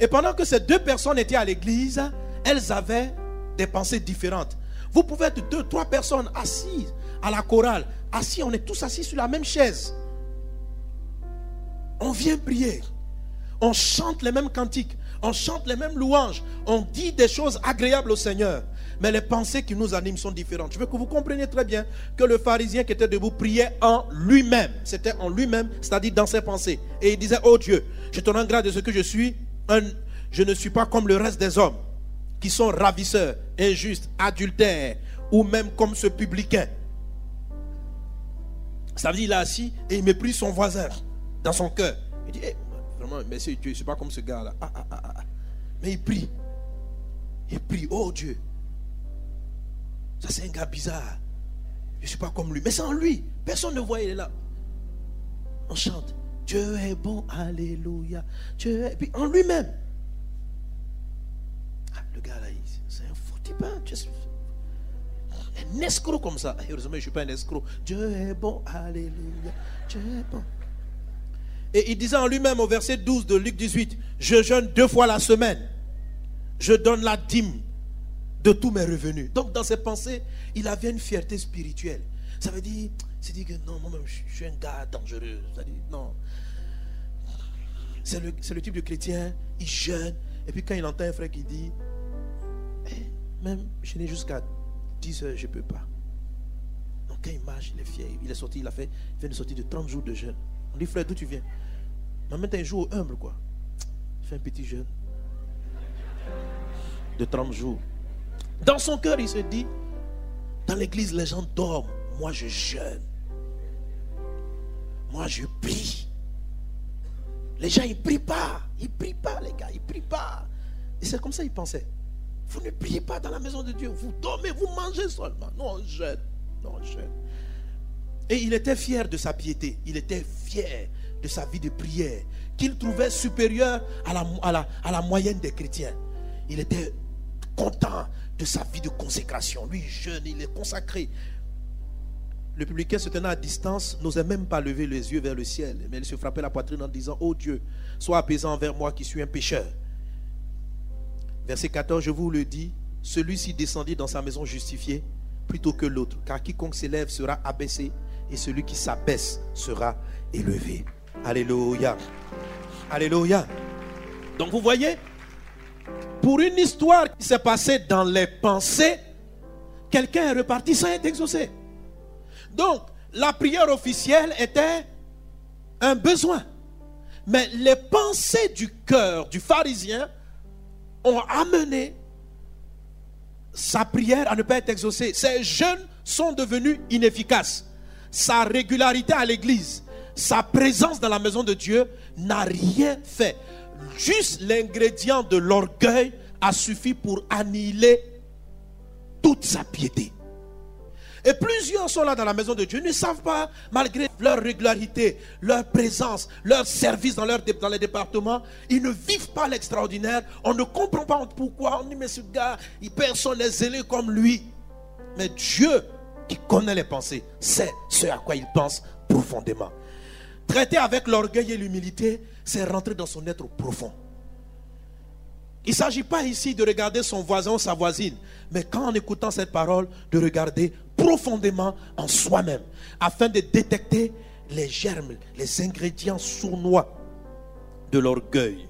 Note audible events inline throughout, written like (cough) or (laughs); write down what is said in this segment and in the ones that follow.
Et pendant que ces deux personnes étaient à l'église, elles avaient des pensées différentes. Vous pouvez être deux, trois personnes assises à la chorale, assis, on est tous assis sur la même chaise. On vient prier. On chante les mêmes cantiques. On chante les mêmes louanges. On dit des choses agréables au Seigneur. Mais les pensées qui nous animent sont différentes. Je veux que vous compreniez très bien que le pharisien qui était debout priait en lui-même. C'était en lui-même, c'est-à-dire dans ses pensées. Et il disait, oh Dieu, je te rends grâce de ce que je suis. Je ne suis pas comme le reste des hommes qui sont ravisseurs, injustes, adultères, ou même comme ce publicain. Ça veut dire, il est assis et il méprise son voisin dans son cœur. Il dit, eh, vraiment, merci Dieu, je ne suis pas comme ce gars-là. Ah, ah, ah. Mais il prie. Il prie, oh Dieu. Ça, c'est un gars bizarre. Je ne suis pas comme lui. Mais en lui. Personne ne voit, il est là. On chante. Dieu est bon, alléluia. Dieu est... Puis en lui-même. Ah, le gars là, c'est un fou type. Hein? Un escroc comme ça. Heureusement, je ne suis pas un escroc. Dieu est bon, alléluia. Dieu est bon. Et il disait en lui-même au verset 12 de Luc 18, je jeûne deux fois la semaine. Je donne la dîme de tous mes revenus. Donc dans ses pensées, il avait une fierté spirituelle. Ça veut dire, c'est dit que non, moi-même, je suis un gars dangereux. Ça dit, non. C'est le, le, type de chrétien, il jeûne. Et puis quand il entend un frère qui dit, eh, même je n'ai jusqu'à 10 heures, je ne peux pas. Donc quand il marche, il est fier. Il est sorti, il a fait, il vient de sortir de 30 jours de jeûne. On dit, frère, d'où tu viens? Maintenant, un jour humble, quoi. Il fait un petit jeûne de 30 jours. Dans son cœur, il se dit, dans l'église, les gens dorment. Moi, je jeûne. Moi, je prie. Les gens, ils ne prient pas. Ils ne prient pas, les gars. Ils ne prient pas. Et c'est comme ça qu'il pensait. Vous ne priez pas dans la maison de Dieu. Vous dormez, vous mangez seulement. Non, on jeûne. Non, on jeûne. Et il était fier de sa piété. Il était fier de sa vie de prière, qu'il trouvait supérieure à la, moyenne des chrétiens. Il était content de sa vie de consécration. Lui, jeune, il est consacré. Le publicain se tenant à distance n'osait même pas lever les yeux vers le ciel, mais il se frappait la poitrine en disant, Oh Dieu, sois apaisant envers moi qui suis un pécheur. Verset 14, je vous le dis, celui-ci descendit dans sa maison justifié plutôt que l'autre, car quiconque s'élève sera abaissé et celui qui s'abaisse sera élevé. Alléluia. Alléluia. Donc vous voyez, pour une histoire qui s'est passée dans les pensées, quelqu'un est reparti sans être exaucé. Donc, la prière officielle était un besoin. Mais les pensées du cœur du pharisien ont amené sa prière à ne pas être exaucée. Ses jeûnes sont devenus inefficaces sa régularité à l'église, sa présence dans la maison de Dieu n'a rien fait. Juste l'ingrédient de l'orgueil a suffi pour annihiler toute sa piété. Et plusieurs sont là dans la maison de Dieu, ne savent pas, malgré leur régularité, leur présence, leur service dans, leur, dans les départements, ils ne vivent pas l'extraordinaire. On ne comprend pas pourquoi. On dit, mais ce gars, personne n'est zélé comme lui. Mais Dieu qui connaît les pensées, sait ce à quoi il pense profondément. Traiter avec l'orgueil et l'humilité, c'est rentrer dans son être profond. Il ne s'agit pas ici de regarder son voisin ou sa voisine, mais quand en écoutant cette parole, de regarder profondément en soi-même, afin de détecter les germes, les ingrédients sournois de l'orgueil.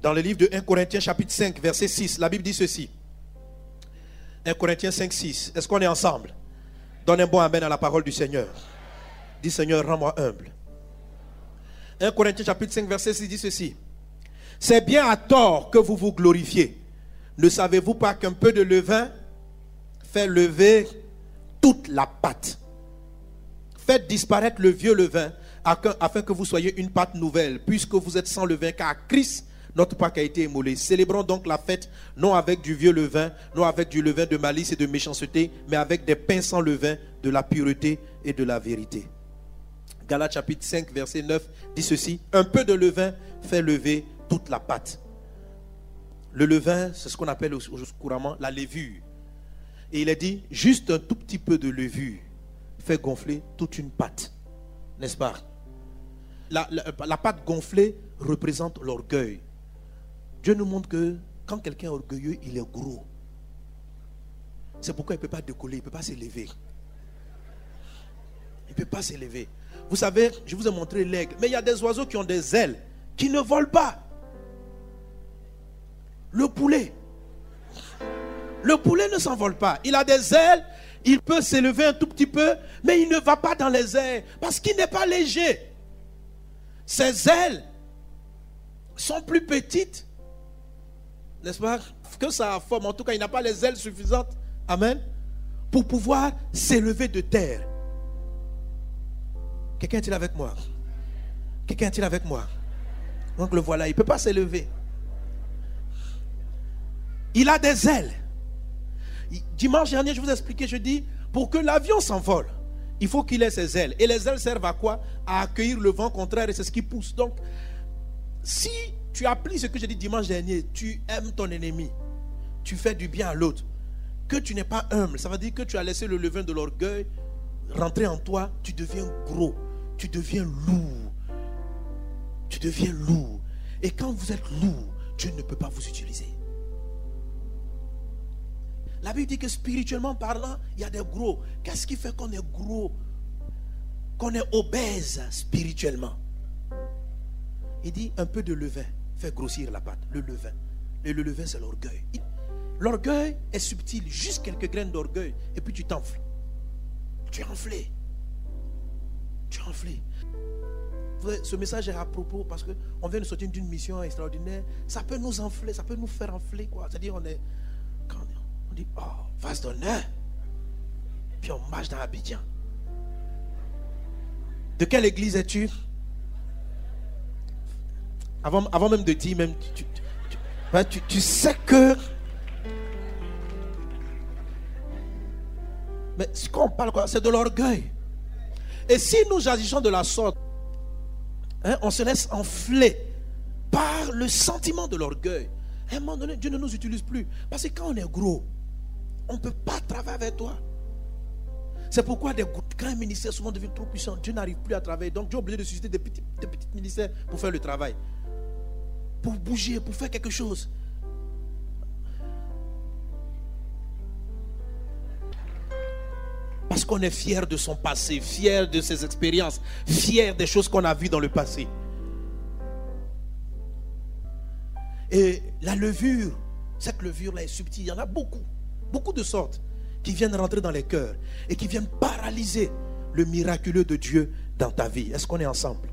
Dans le livre de 1 Corinthiens chapitre 5, verset 6, la Bible dit ceci. 1 Corinthiens 5, 6. Est-ce qu'on est ensemble? Donne un bon amen à la parole du Seigneur. Dis Seigneur, rends-moi humble. 1 Corinthiens chapitre 5, verset 6 dit ceci. C'est bien à tort que vous vous glorifiez. Ne savez-vous pas qu'un peu de levain fait lever toute la pâte? Faites disparaître le vieux levain afin que vous soyez une pâte nouvelle, puisque vous êtes sans levain, car Christ notre Pâque a été émolé. Célébrons donc la fête, non avec du vieux levain, non avec du levain de malice et de méchanceté, mais avec des pains sans levain, de la pureté et de la vérité. Galates chapitre 5, verset 9 dit ceci, un peu de levain fait lever toute la pâte. Le levain, c'est ce qu'on appelle couramment la levure. Et il a dit, juste un tout petit peu de levure fait gonfler toute une pâte. N'est-ce pas? La, la pâte gonflée représente l'orgueil. Dieu nous montre que quand quelqu'un est orgueilleux, il est gros. C'est pourquoi il ne peut pas décoller, il ne peut pas s'élever. Il ne peut pas s'élever. Vous savez, je vous ai montré l'aigle, mais il y a des oiseaux qui ont des ailes, qui ne volent pas. Le poulet. Le poulet ne s'envole pas. Il a des ailes, il peut s'élever un tout petit peu, mais il ne va pas dans les airs parce qu'il n'est pas léger. Ses ailes sont plus petites, n'est-ce pas, que sa forme. En tout cas, il n'a pas les ailes suffisantes, amen, pour pouvoir s'élever de terre. Quelqu'un est-il avec moi? Quelqu'un est-il avec moi? Donc le voilà, il ne peut pas s'élever. Il a des ailes. Dimanche dernier, je vous ai expliqué, je dis, pour que l'avion s'envole, il faut qu'il ait ses ailes. Et les ailes servent à quoi? À accueillir le vent contraire et c'est ce qui pousse. Donc, si tu appliques ce que j'ai dit dimanche dernier, tu aimes ton ennemi, tu fais du bien à l'autre, que tu n'es pas humble, ça veut dire que tu as laissé le levain de l'orgueil rentrer en toi, tu deviens gros tu deviens lourd. Tu deviens lourd. Et quand vous êtes lourd, Dieu ne peut pas vous utiliser. La Bible dit que spirituellement parlant, il y a des gros. Qu'est-ce qui fait qu'on est gros? Qu'on est obèse spirituellement? Il dit un peu de levain fait grossir la pâte. Le levain. Et le levain, c'est l'orgueil. L'orgueil est subtil, juste quelques graines d'orgueil, et puis tu t'enfles. Tu es enflé. Enflé. Ce message est à propos parce qu'on vient de sortir d'une mission extraordinaire. Ça peut nous enfler, ça peut nous faire enfler. quoi. C'est-à-dire, on est. Quand on dit, oh, vase d'honneur. Puis on marche dans Abidjan. De quelle église es-tu? Avant, avant même de dire, même, tu, tu, tu sais que. Mais ce qu'on parle, c'est de l'orgueil. Et si nous agissons de la sorte, hein, on se laisse enfler par le sentiment de l'orgueil. À un moment donné, Dieu ne nous utilise plus. Parce que quand on est gros, on ne peut pas travailler avec toi. C'est pourquoi des grands ministères souvent deviennent trop puissants. Dieu n'arrive plus à travailler. Donc Dieu est obligé de susciter des des petits ministères pour faire le travail. Pour bouger, pour faire quelque chose. Parce qu'on est fier de son passé, fier de ses expériences, fier des choses qu'on a vues dans le passé. Et la levure, cette levure-là est subtile. Il y en a beaucoup, beaucoup de sortes qui viennent rentrer dans les cœurs et qui viennent paralyser le miraculeux de Dieu dans ta vie. Est-ce qu'on est ensemble?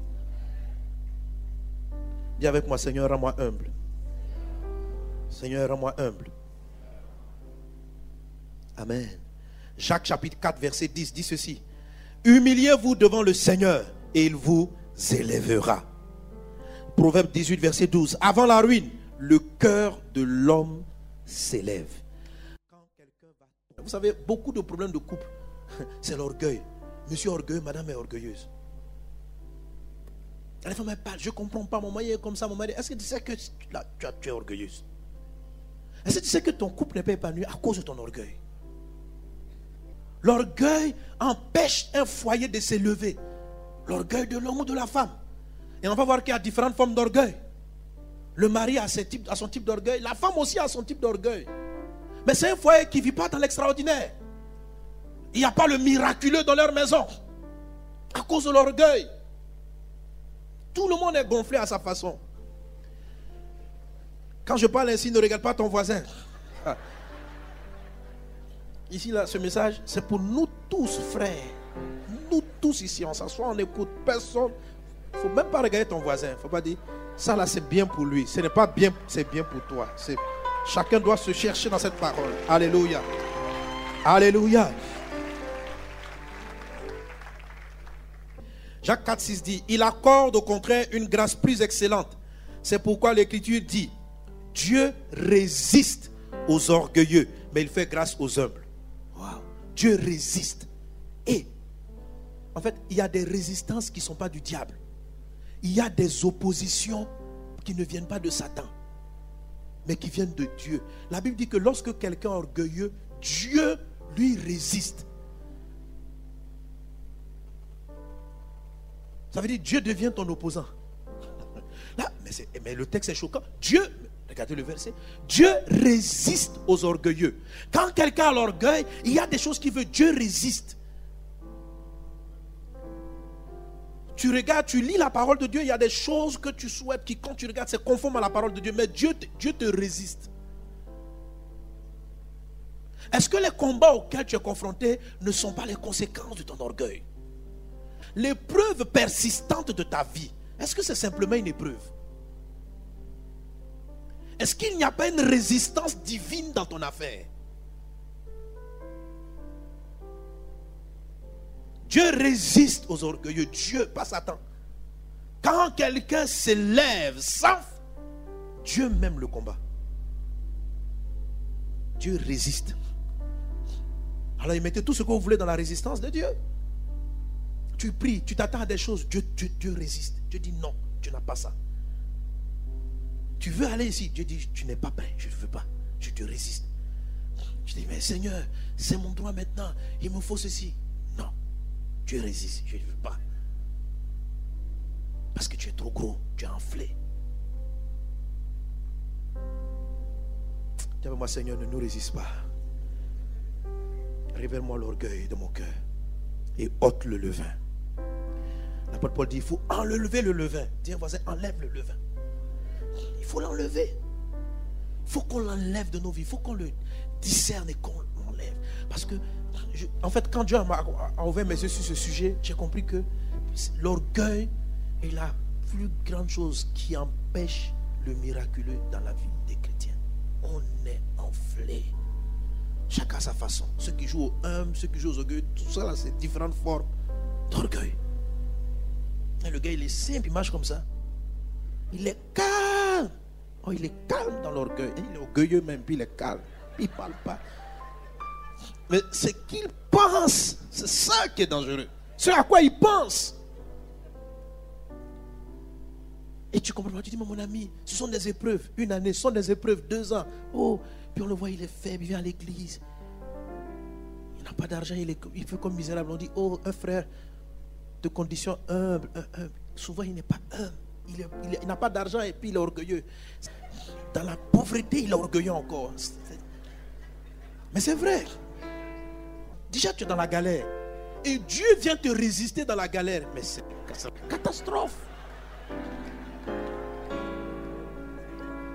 Dis avec moi, Seigneur, rends-moi humble. Seigneur, rends-moi humble. Amen. Jacques chapitre 4, verset 10 dit ceci. Humiliez-vous devant le Seigneur et il vous élèvera. Proverbe 18, verset 12. Avant la ruine, le cœur de l'homme s'élève. Vous savez, beaucoup de problèmes de couple, (laughs) c'est l'orgueil. Monsieur orgueilleux, madame est orgueilleuse. La femme parle, je ne comprends pas, mon mari est comme ça, mon mari. Est-ce que tu sais que tu es orgueilleuse? Est-ce que tu sais que ton couple n'est pas épanoui à cause de ton orgueil? L'orgueil empêche un foyer de s'élever. L'orgueil de l'homme ou de la femme. Et on va voir qu'il y a différentes formes d'orgueil. Le mari a, son type d'orgueil. La femme aussi a son type d'orgueil. Mais c'est un foyer qui ne vit pas dans l'extraordinaire. Il n'y a pas le miraculeux dans leur maison. À cause de l'orgueil. Tout le monde est gonflé à sa façon. Quand je parle ainsi, ne regarde pas ton voisin. Ici, là, ce message, c'est pour nous tous, frères. Nous tous ici, on s'assoit, on écoute personne. Il ne faut même pas regarder ton voisin. Il ne faut pas dire, ça là, c'est bien pour lui. Ce n'est pas bien, c'est bien pour toi. Chacun doit se chercher dans cette parole. Alléluia. Alléluia. Jacques 4, 6 dit, il accorde au contraire une grâce plus excellente. C'est pourquoi l'Écriture dit, Dieu résiste aux orgueilleux, mais il fait grâce aux humbles. Dieu résiste. Et, en fait, il y a des résistances qui ne sont pas du diable. Il y a des oppositions qui ne viennent pas de Satan, mais qui viennent de Dieu. La Bible dit que lorsque quelqu'un est orgueilleux, Dieu lui résiste. Ça veut dire Dieu devient ton opposant. (laughs) Mais le texte est choquant. Dieu, regardez le verset, Dieu résiste aux orgueilleux. Quand quelqu'un a l'orgueil, il y a des choses qu'il veut, Dieu résiste. Tu regardes, tu lis la parole de Dieu, il y a des choses que tu souhaites qui, quand tu regardes, c'est conforme à la parole de Dieu. Mais Dieu, Dieu te résiste. Est-ce que les combats auxquels tu es confronté ne sont pas les conséquences de ton orgueil? L'épreuve persistante de ta vie, est-ce que c'est simplement une épreuve? Est-ce qu'il n'y a pas une résistance divine dans ton affaire? Dieu résiste aux orgueilleux. Dieu, pas Satan. Quand quelqu'un s'élève sans, Dieu même le combat. Dieu résiste. Alors il mettait tout ce que vous voulez dans la résistance de Dieu. Tu pries, tu t'attends à des choses, Dieu, Dieu résiste. Dieu dit non, tu n'as pas ça. Tu veux aller ici, Dieu dit tu n'es pas prêt, je ne veux pas, je te résiste. Je dis mais Seigneur, c'est mon droit maintenant, il me faut ceci. Tu résistes, je ne veux pas. Parce que tu es trop gros, tu es enflé. Dis moi Seigneur, ne nous résiste pas. Révèle-moi l'orgueil de mon cœur et ôte le levain. L'apôtre Paul dit, il faut enlever le levain. Dis voisin, enlève le levain. Il faut l'enlever. Il faut qu'on l'enlève de nos vies. Il faut qu'on le discerne et qu'on l'enlève. Parce que en fait, quand Dieu a, ouvert mes yeux sur ce sujet, j'ai compris que l'orgueil est la plus grande chose qui empêche le miraculeux dans la vie des chrétiens. On est enflé. Chacun à sa façon. Ceux qui jouent au humble, ceux qui jouent aux orgueils, tout ça, c'est différentes formes d'orgueil. Le gars, il est simple, il marche comme ça. Il est calme. Oh, il est calme dans l'orgueil. Il est orgueilleux même, puis il est calme. Il ne parle pas. Mais ce qu'il pense, c'est ça qui est dangereux. Ce à quoi il pense. Et tu comprends, tu dis, mais mon ami, ce sont des épreuves. Une année, ce sont des épreuves, deux ans. Oh, puis on le voit, il est faible, il vient à l'église. Il n'a pas d'argent, il, il fait comme misérable. On dit, oh, un frère de condition humble, souvent il n'est pas humble. Il, n'a pas d'argent et puis il est orgueilleux. Dans la pauvreté, il est orgueilleux encore. Mais c'est vrai. Déjà, tu es dans la galère. Et Dieu vient te résister dans la galère. Mais c'est une catastrophe.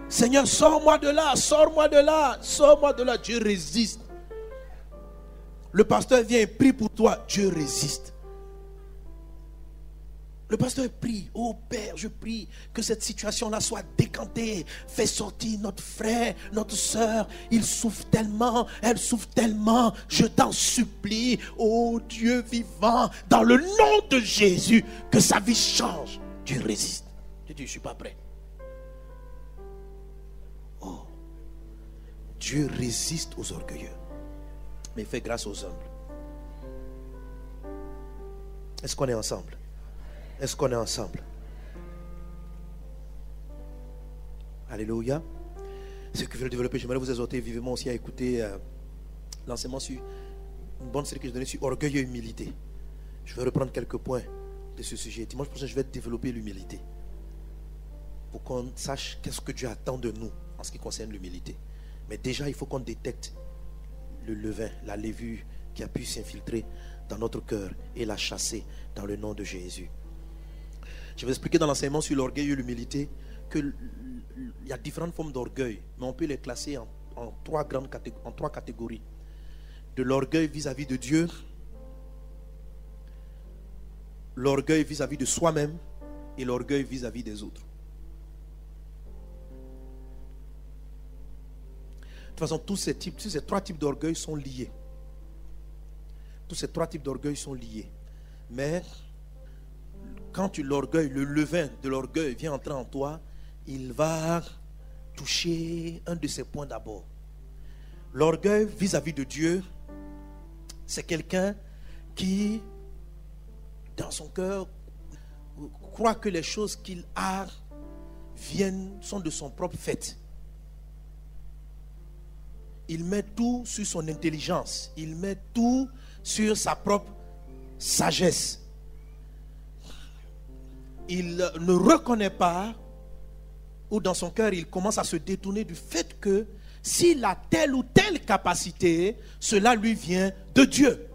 Seigneur, sors-moi de là, sors-moi de là, sors-moi de là. Dieu résiste. Le pasteur vient et prie pour toi. Dieu résiste. Le pasteur prie, oh Père, je prie que cette situation-là soit décantée. Fais sortir notre frère, notre soeur. Il souffre tellement, elle souffre tellement. Je t'en supplie, oh Dieu vivant, dans le nom de Jésus, que sa vie change. Dieu résiste. Je dis, je ne suis pas prêt. Oh, Dieu résiste aux orgueilleux, mais fait grâce aux humbles. Est-ce qu'on est ensemble? Est-ce qu'on est ensemble? Alléluia. Ce que je veux développer, j'aimerais vous exhorter vivement aussi à écouter euh, l'enseignement sur une bonne série que je donnais sur orgueil et humilité. Je vais reprendre quelques points de ce sujet. Dimanche prochain, je vais développer l'humilité. Pour qu'on sache qu'est-ce que Dieu attend de nous en ce qui concerne l'humilité. Mais déjà, il faut qu'on détecte le levain, la levure qui a pu s'infiltrer dans notre cœur et la chasser dans le nom de Jésus. Je vais expliquer dans l'enseignement sur l'orgueil et l'humilité qu'il y a différentes formes d'orgueil, mais on peut les classer en, trois, grandes en trois catégories. De l'orgueil vis-à-vis de Dieu, l'orgueil vis-à-vis de soi-même et l'orgueil vis-à-vis des autres. De toute façon, tous ces, types, tous ces trois types d'orgueil sont liés. Tous ces trois types d'orgueil sont liés. Mais quand l'orgueil, le levain de l'orgueil vient entrer en toi, il va toucher un de ces points d'abord. L'orgueil vis-à-vis de Dieu, c'est quelqu'un qui, dans son cœur, croit que les choses qu'il a viennent, sont de son propre fait. Il met tout sur son intelligence, il met tout sur sa propre sagesse. Il ne reconnaît pas, ou dans son cœur, il commence à se détourner du fait que s'il a telle ou telle capacité, cela lui vient de Dieu.